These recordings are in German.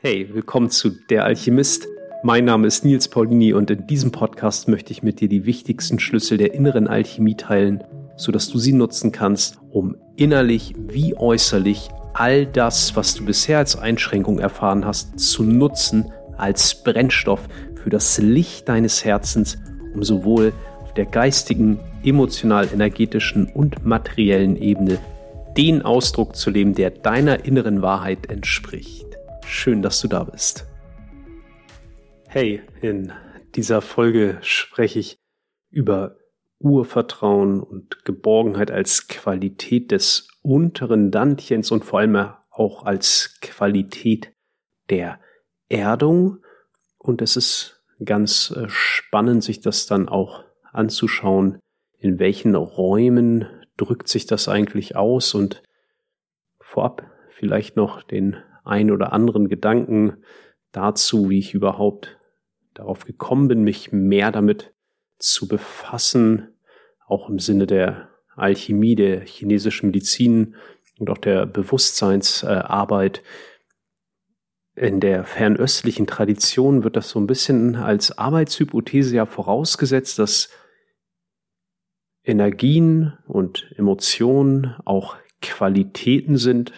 Hey, willkommen zu Der Alchemist. Mein Name ist Nils Paulini und in diesem Podcast möchte ich mit dir die wichtigsten Schlüssel der inneren Alchemie teilen, sodass du sie nutzen kannst, um innerlich wie äußerlich all das, was du bisher als Einschränkung erfahren hast, zu nutzen als Brennstoff für das Licht deines Herzens, um sowohl auf der geistigen, emotional-energetischen und materiellen Ebene den Ausdruck zu leben, der deiner inneren Wahrheit entspricht. Schön, dass du da bist. Hey, in dieser Folge spreche ich über Urvertrauen und Geborgenheit als Qualität des unteren Dantchens und vor allem auch als Qualität der Erdung. Und es ist ganz äh, spannend, sich das dann auch anzuschauen, in welchen Räumen drückt sich das eigentlich aus und vorab vielleicht noch den ein oder anderen Gedanken dazu, wie ich überhaupt darauf gekommen bin, mich mehr damit zu befassen, auch im Sinne der Alchemie, der chinesischen Medizin und auch der Bewusstseinsarbeit. In der fernöstlichen Tradition wird das so ein bisschen als Arbeitshypothese ja vorausgesetzt, dass Energien und Emotionen auch Qualitäten sind,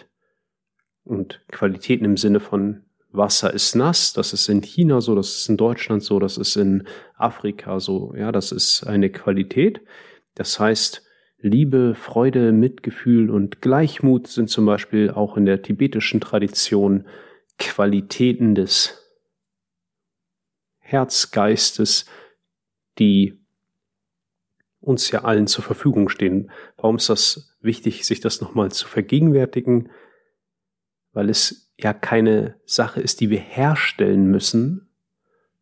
und Qualitäten im Sinne von Wasser ist nass, das ist in China so, das ist in Deutschland so, das ist in Afrika so, ja, das ist eine Qualität. Das heißt, Liebe, Freude, Mitgefühl und Gleichmut sind zum Beispiel auch in der tibetischen Tradition Qualitäten des Herzgeistes, die uns ja allen zur Verfügung stehen. Warum ist das wichtig, sich das nochmal zu vergegenwärtigen? Weil es ja keine Sache ist, die wir herstellen müssen,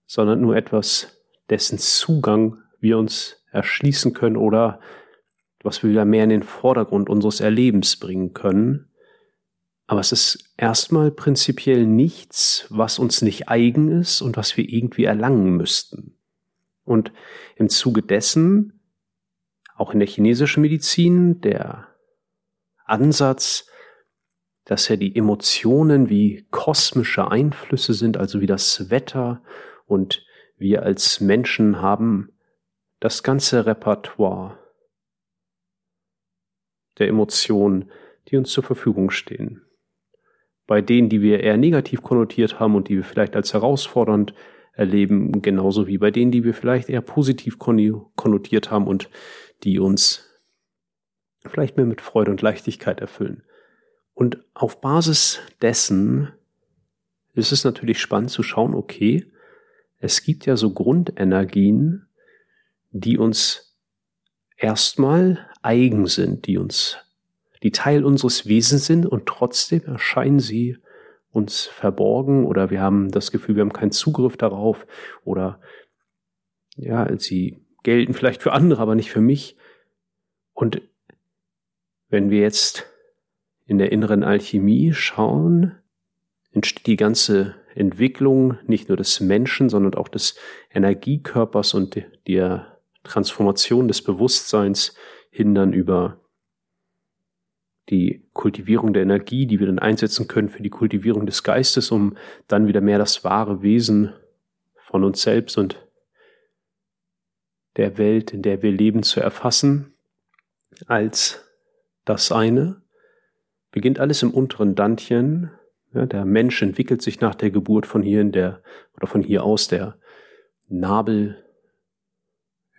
sondern nur etwas, dessen Zugang wir uns erschließen können oder was wir wieder mehr in den Vordergrund unseres Erlebens bringen können. Aber es ist erstmal prinzipiell nichts, was uns nicht eigen ist und was wir irgendwie erlangen müssten. Und im Zuge dessen, auch in der chinesischen Medizin, der Ansatz, dass ja die Emotionen wie kosmische Einflüsse sind, also wie das Wetter und wir als Menschen haben das ganze Repertoire der Emotionen, die uns zur Verfügung stehen. Bei denen, die wir eher negativ konnotiert haben und die wir vielleicht als herausfordernd erleben, genauso wie bei denen, die wir vielleicht eher positiv konnotiert haben und die uns vielleicht mehr mit Freude und Leichtigkeit erfüllen. Und auf Basis dessen ist es natürlich spannend zu schauen, okay, es gibt ja so Grundenergien, die uns erstmal eigen sind, die uns, die Teil unseres Wesens sind und trotzdem erscheinen sie uns verborgen oder wir haben das Gefühl, wir haben keinen Zugriff darauf oder ja, sie gelten vielleicht für andere, aber nicht für mich. Und wenn wir jetzt in der inneren Alchemie schauen, entsteht die ganze Entwicklung nicht nur des Menschen, sondern auch des Energiekörpers und der Transformation des Bewusstseins hindern über die Kultivierung der Energie, die wir dann einsetzen können für die Kultivierung des Geistes, um dann wieder mehr das wahre Wesen von uns selbst und der Welt, in der wir leben, zu erfassen, als das eine beginnt alles im unteren Dantchen. Ja, der Mensch entwickelt sich nach der Geburt von hier in der, oder von hier aus der Nabel,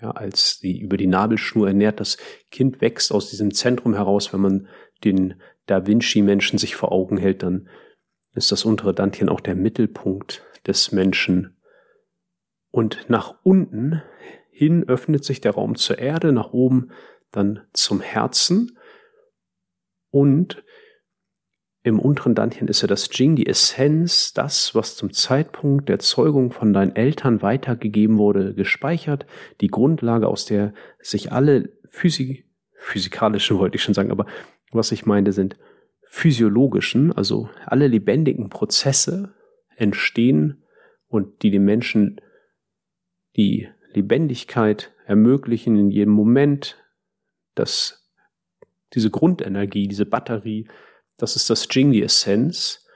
ja, als die über die Nabelschnur ernährt. Das Kind wächst aus diesem Zentrum heraus. Wenn man den Da Vinci-Menschen sich vor Augen hält, dann ist das untere Dantchen auch der Mittelpunkt des Menschen. Und nach unten hin öffnet sich der Raum zur Erde, nach oben dann zum Herzen. Und im unteren Dantchen ist ja das Jing, die Essenz, das, was zum Zeitpunkt der Zeugung von deinen Eltern weitergegeben wurde, gespeichert, die Grundlage, aus der sich alle Physik, physikalischen wollte ich schon sagen, aber was ich meine, sind physiologischen, also alle lebendigen Prozesse entstehen und die den Menschen die Lebendigkeit ermöglichen in jedem Moment, dass diese Grundenergie, diese Batterie das ist das Jing, die Essenz.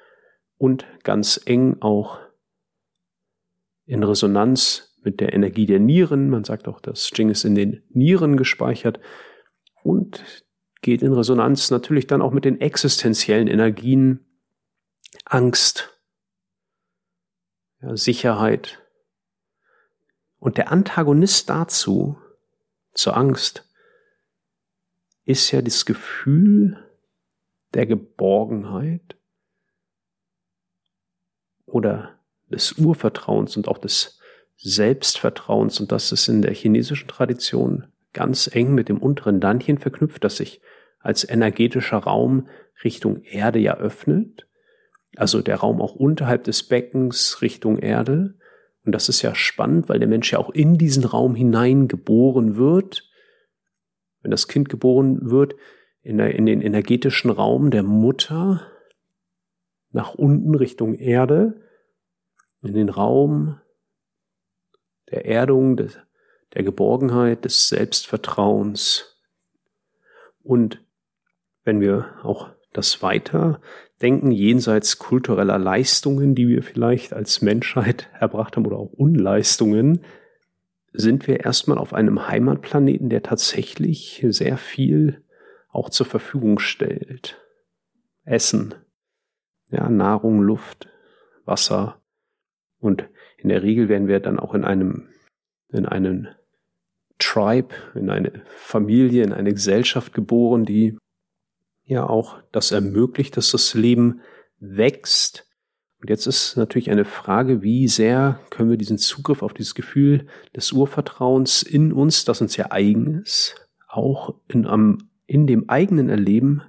und ganz eng auch in Resonanz mit der Energie der Nieren. Man sagt auch, das Jing ist in den Nieren gespeichert und geht in Resonanz natürlich dann auch mit den existenziellen Energien Angst, ja, Sicherheit. Und der Antagonist dazu, zur Angst, ist ja das Gefühl der Geborgenheit oder des Urvertrauens und auch des Selbstvertrauens. Und das ist in der chinesischen Tradition ganz eng mit dem unteren Dantian verknüpft, das sich als energetischer Raum Richtung Erde ja öffnet. Also der Raum auch unterhalb des Beckens Richtung Erde. Und das ist ja spannend, weil der Mensch ja auch in diesen Raum hinein geboren wird. Wenn das Kind geboren wird, in, der, in den energetischen Raum der Mutter nach unten Richtung Erde, in den Raum der Erdung, des, der Geborgenheit, des Selbstvertrauens. Und wenn wir auch das weiter denken, jenseits kultureller Leistungen, die wir vielleicht als Menschheit erbracht haben oder auch Unleistungen, sind wir erstmal auf einem Heimatplaneten, der tatsächlich sehr viel auch zur Verfügung stellt. Essen, ja, Nahrung, Luft, Wasser. Und in der Regel werden wir dann auch in einem, in einen Tribe, in eine Familie, in eine Gesellschaft geboren, die ja auch das ermöglicht, dass das Leben wächst. Und jetzt ist natürlich eine Frage, wie sehr können wir diesen Zugriff auf dieses Gefühl des Urvertrauens in uns, das uns ja eigen ist, auch in, am, in dem eigenen Erleben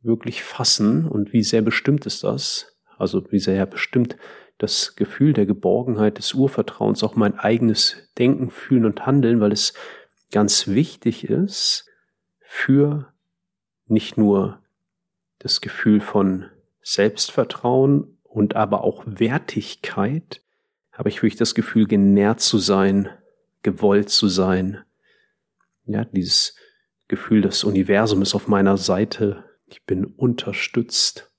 wirklich fassen und wie sehr bestimmt ist das? Also wie sehr bestimmt das Gefühl der Geborgenheit, des Urvertrauens auch mein eigenes Denken, Fühlen und Handeln, weil es ganz wichtig ist für nicht nur das Gefühl von Selbstvertrauen und aber auch Wertigkeit, habe ich wirklich das Gefühl, genährt zu sein, gewollt zu sein. Ja, dieses Gefühl, das Universum ist auf meiner Seite, ich bin unterstützt,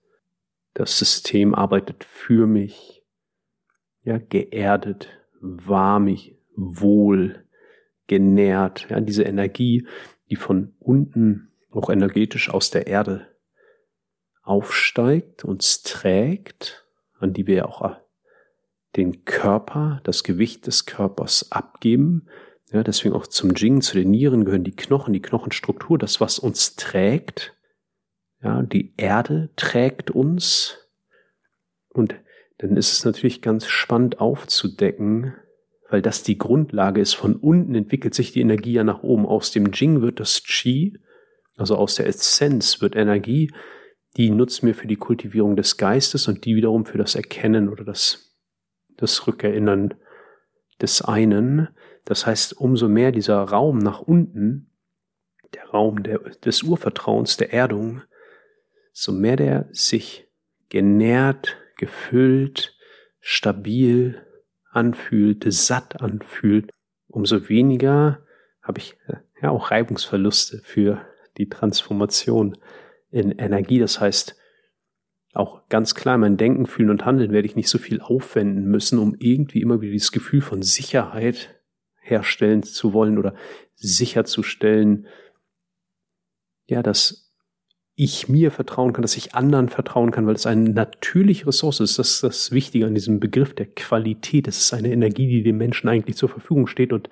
das System arbeitet für mich, ja, geerdet, warmig, wohl, genährt, ja, diese Energie, die von unten auch energetisch aus der Erde aufsteigt, uns trägt, an die wir auch den Körper, das Gewicht des Körpers abgeben. Ja, deswegen auch zum Jing, zu den Nieren gehören die Knochen, die Knochenstruktur, das, was uns trägt. Ja, die Erde trägt uns. Und dann ist es natürlich ganz spannend aufzudecken, weil das die Grundlage ist. Von unten entwickelt sich die Energie ja nach oben. Aus dem Jing wird das Qi, also aus der Essenz wird Energie, die nutzen wir für die Kultivierung des Geistes und die wiederum für das Erkennen oder das, das Rückerinnern des einen. Das heißt, umso mehr dieser Raum nach unten, der Raum der, des Urvertrauens, der Erdung, so mehr der sich genährt, gefüllt, stabil anfühlt, satt anfühlt, umso weniger habe ich äh, ja auch Reibungsverluste für die Transformation in Energie. Das heißt, auch ganz klar, mein Denken, Fühlen und Handeln werde ich nicht so viel aufwenden müssen, um irgendwie immer wieder dieses Gefühl von Sicherheit herstellen zu wollen oder sicherzustellen, ja, dass ich mir vertrauen kann, dass ich anderen vertrauen kann, weil es eine natürliche Ressource ist. Das ist das Wichtige an diesem Begriff der Qualität. Es ist eine Energie, die dem Menschen eigentlich zur Verfügung steht und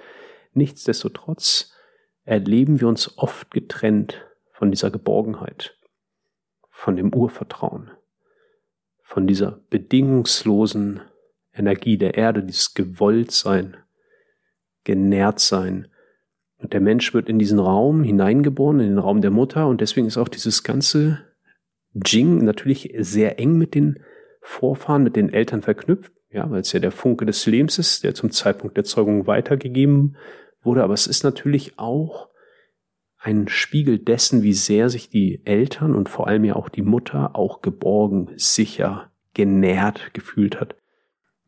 nichtsdestotrotz erleben wir uns oft getrennt von dieser Geborgenheit, von dem Urvertrauen, von dieser bedingungslosen Energie der Erde, dieses Gewolltsein, genährt sein. Und der Mensch wird in diesen Raum hineingeboren, in den Raum der Mutter, und deswegen ist auch dieses ganze Jing natürlich sehr eng mit den Vorfahren, mit den Eltern verknüpft, ja, weil es ja der Funke des Lebens ist, der zum Zeitpunkt der Zeugung weitergegeben wurde, aber es ist natürlich auch ein Spiegel dessen, wie sehr sich die Eltern und vor allem ja auch die Mutter auch geborgen, sicher, genährt gefühlt hat.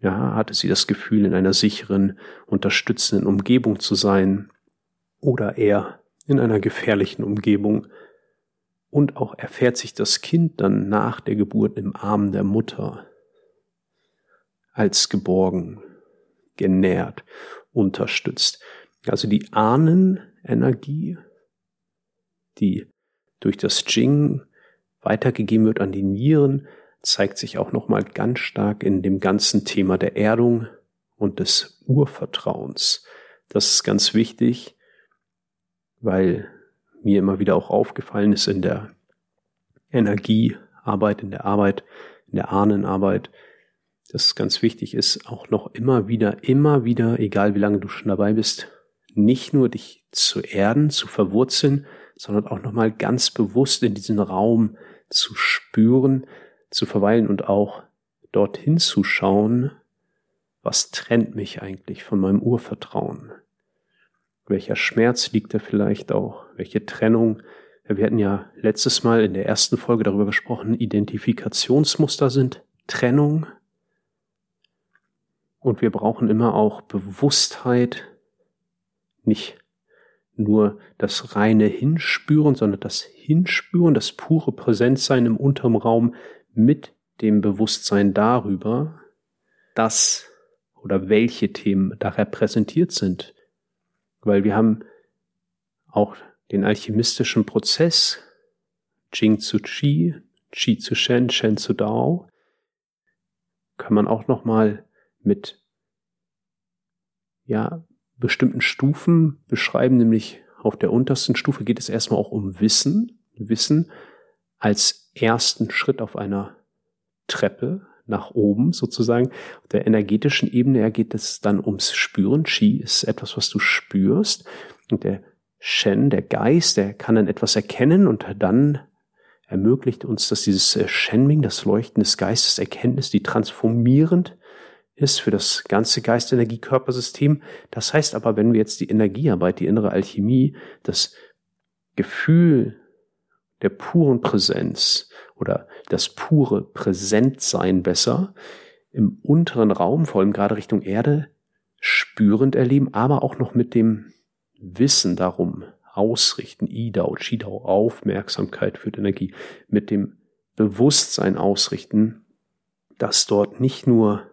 Ja, hatte sie das Gefühl, in einer sicheren, unterstützenden Umgebung zu sein oder eher in einer gefährlichen Umgebung Und auch erfährt sich das Kind dann nach der Geburt im Arm der Mutter als geborgen, genährt, unterstützt. Also die Ahnenenergie, die durch das Jing weitergegeben wird an die Nieren, zeigt sich auch nochmal ganz stark in dem ganzen Thema der Erdung und des Urvertrauens. Das ist ganz wichtig, weil mir immer wieder auch aufgefallen ist in der Energiearbeit, in der Arbeit, in der Ahnenarbeit, dass es ganz wichtig ist, auch noch immer wieder, immer wieder, egal wie lange du schon dabei bist, nicht nur dich zu erden, zu verwurzeln, sondern auch nochmal ganz bewusst in diesen Raum zu spüren, zu verweilen und auch dorthin zu schauen, was trennt mich eigentlich von meinem Urvertrauen? Welcher Schmerz liegt da vielleicht auch? Welche Trennung? Wir hatten ja letztes Mal in der ersten Folge darüber gesprochen, Identifikationsmuster sind Trennung. Und wir brauchen immer auch Bewusstheit, nicht nur das reine Hinspüren, sondern das Hinspüren, das pure Präsenzsein im unteren Raum mit dem Bewusstsein darüber, dass oder welche Themen da repräsentiert sind. Weil wir haben auch den alchemistischen Prozess, Jing zu Qi, Qi zu Shen, Shen zu Dao, kann man auch nochmal mit ja, bestimmten Stufen beschreiben, nämlich auf der untersten Stufe geht es erstmal auch um Wissen. Wissen als ersten Schritt auf einer Treppe nach oben sozusagen. Auf der energetischen Ebene geht es dann ums Spüren. Qi ist etwas, was du spürst. Und der Shen, der Geist, der kann dann etwas erkennen und dann ermöglicht uns, dass dieses äh, Shenming, das Leuchten des Geistes, Erkenntnis, die transformierend ist für das ganze Geist-Energie-Körpersystem. Das heißt aber, wenn wir jetzt die Energiearbeit, die innere Alchemie, das Gefühl der puren Präsenz oder das pure Präsentsein besser im unteren Raum, vor allem gerade Richtung Erde, spürend erleben, aber auch noch mit dem Wissen darum ausrichten, Idao, Chidao, Aufmerksamkeit für die Energie, mit dem Bewusstsein ausrichten, dass dort nicht nur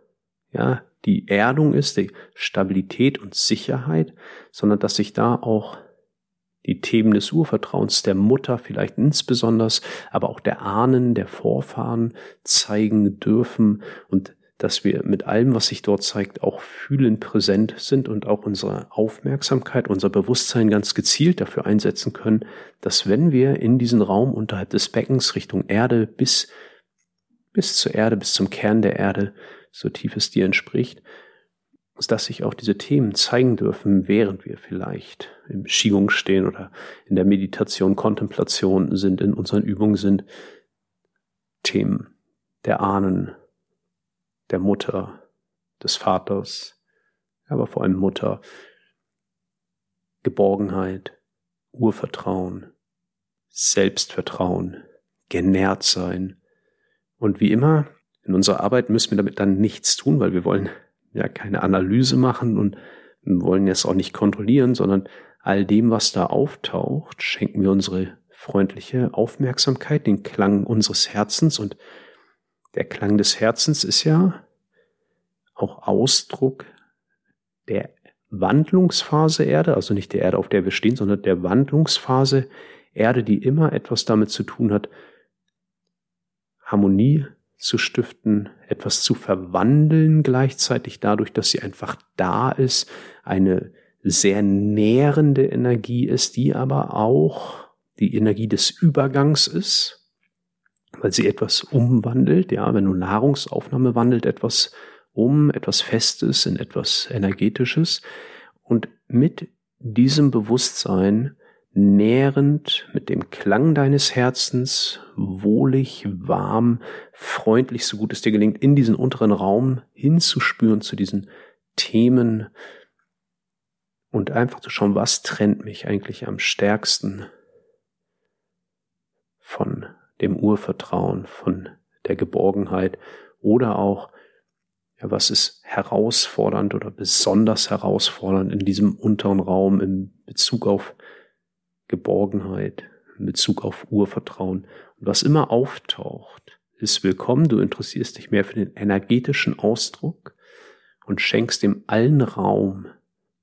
ja, die Erdung ist, die Stabilität und Sicherheit, sondern dass sich da auch die Themen des Urvertrauens der Mutter vielleicht insbesondere, aber auch der Ahnen, der Vorfahren zeigen dürfen und dass wir mit allem, was sich dort zeigt, auch fühlend präsent sind und auch unsere Aufmerksamkeit, unser Bewusstsein ganz gezielt dafür einsetzen können, dass wenn wir in diesen Raum unterhalb des Beckens Richtung Erde bis, bis zur Erde, bis zum Kern der Erde so tief es dir entspricht, dass sich auch diese Themen zeigen dürfen, während wir vielleicht im Qigong stehen oder in der Meditation, Kontemplation sind, in unseren Übungen sind. Themen der Ahnen, der Mutter, des Vaters, aber vor allem Mutter, Geborgenheit, Urvertrauen, Selbstvertrauen, genährt sein. Und wie immer in unserer Arbeit müssen wir damit dann nichts tun, weil wir wollen ja keine Analyse machen und wollen es auch nicht kontrollieren, sondern all dem, was da auftaucht, schenken wir unsere freundliche Aufmerksamkeit, den Klang unseres Herzens. Und der Klang des Herzens ist ja auch Ausdruck der Wandlungsphase Erde, also nicht der Erde, auf der wir stehen, sondern der Wandlungsphase Erde, die immer etwas damit zu tun hat, Harmonie zu stiften, etwas zu verwandeln gleichzeitig dadurch, dass sie einfach da ist, eine sehr nährende Energie ist, die aber auch die Energie des Übergangs ist, weil sie etwas umwandelt, ja, wenn du Nahrungsaufnahme wandelt etwas um, etwas Festes in etwas Energetisches. Und mit diesem Bewusstsein nährend mit dem Klang deines Herzens, wohlig, warm, freundlich, so gut es dir gelingt, in diesen unteren Raum hinzuspüren zu diesen Themen und einfach zu schauen, was trennt mich eigentlich am stärksten von dem Urvertrauen, von der Geborgenheit oder auch, ja, was ist herausfordernd oder besonders herausfordernd in diesem unteren Raum in Bezug auf Geborgenheit, in Bezug auf Urvertrauen. Und was immer auftaucht, ist willkommen. Du interessierst dich mehr für den energetischen Ausdruck und schenkst dem allen Raum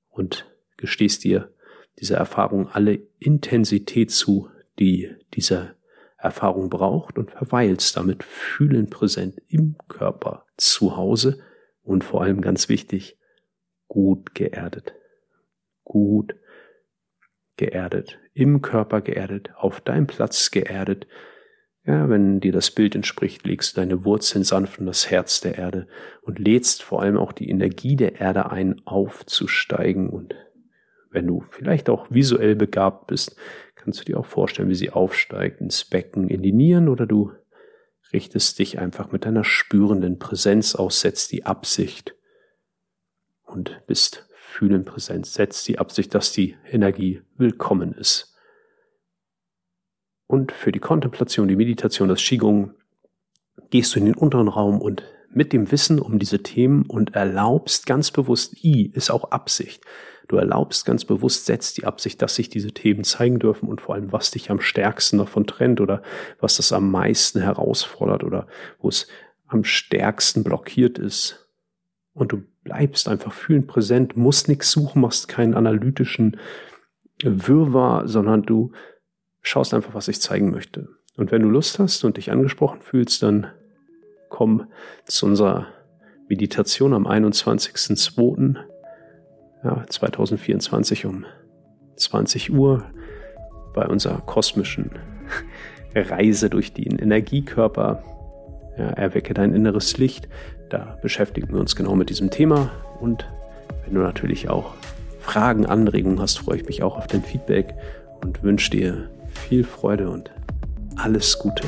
und gestehst dir dieser Erfahrung alle Intensität zu, die diese Erfahrung braucht und verweilst damit fühlend präsent im Körper zu Hause und vor allem ganz wichtig, gut geerdet. Gut geerdet. Im Körper geerdet, auf deinem Platz geerdet. Ja, wenn dir das Bild entspricht, legst du deine Wurzeln sanft in das Herz der Erde und lädst vor allem auch die Energie der Erde ein, aufzusteigen. Und wenn du vielleicht auch visuell begabt bist, kannst du dir auch vorstellen, wie sie aufsteigt ins Becken, in die Nieren oder du richtest dich einfach mit deiner spürenden Präsenz aus, setzt die Absicht und bist fühlend präsent, setzt die Absicht, dass die Energie willkommen ist. Und für die Kontemplation, die Meditation, das Qigong, gehst du in den unteren Raum und mit dem Wissen um diese Themen und erlaubst ganz bewusst, I ist auch Absicht. Du erlaubst ganz bewusst, setzt die Absicht, dass sich diese Themen zeigen dürfen und vor allem, was dich am stärksten davon trennt oder was das am meisten herausfordert oder wo es am stärksten blockiert ist. Und du bleibst einfach fühlend präsent, musst nichts suchen, machst keinen analytischen Wirrwarr, sondern du schaust einfach, was ich zeigen möchte. Und wenn du Lust hast und dich angesprochen fühlst, dann komm zu unserer Meditation am 21.02 ja, 2024 um 20 Uhr bei unserer kosmischen Reise durch den Energiekörper. Ja, erwecke dein inneres Licht. Da beschäftigen wir uns genau mit diesem Thema. Und wenn du natürlich auch Fragen, Anregungen hast, freue ich mich auch auf dein Feedback und wünsche dir viel Freude und alles Gute.